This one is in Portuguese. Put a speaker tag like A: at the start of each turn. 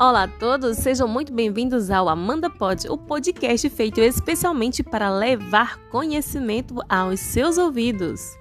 A: Olá a todos, sejam muito bem-vindos ao Amanda Pod, o podcast feito especialmente para levar conhecimento aos seus ouvidos.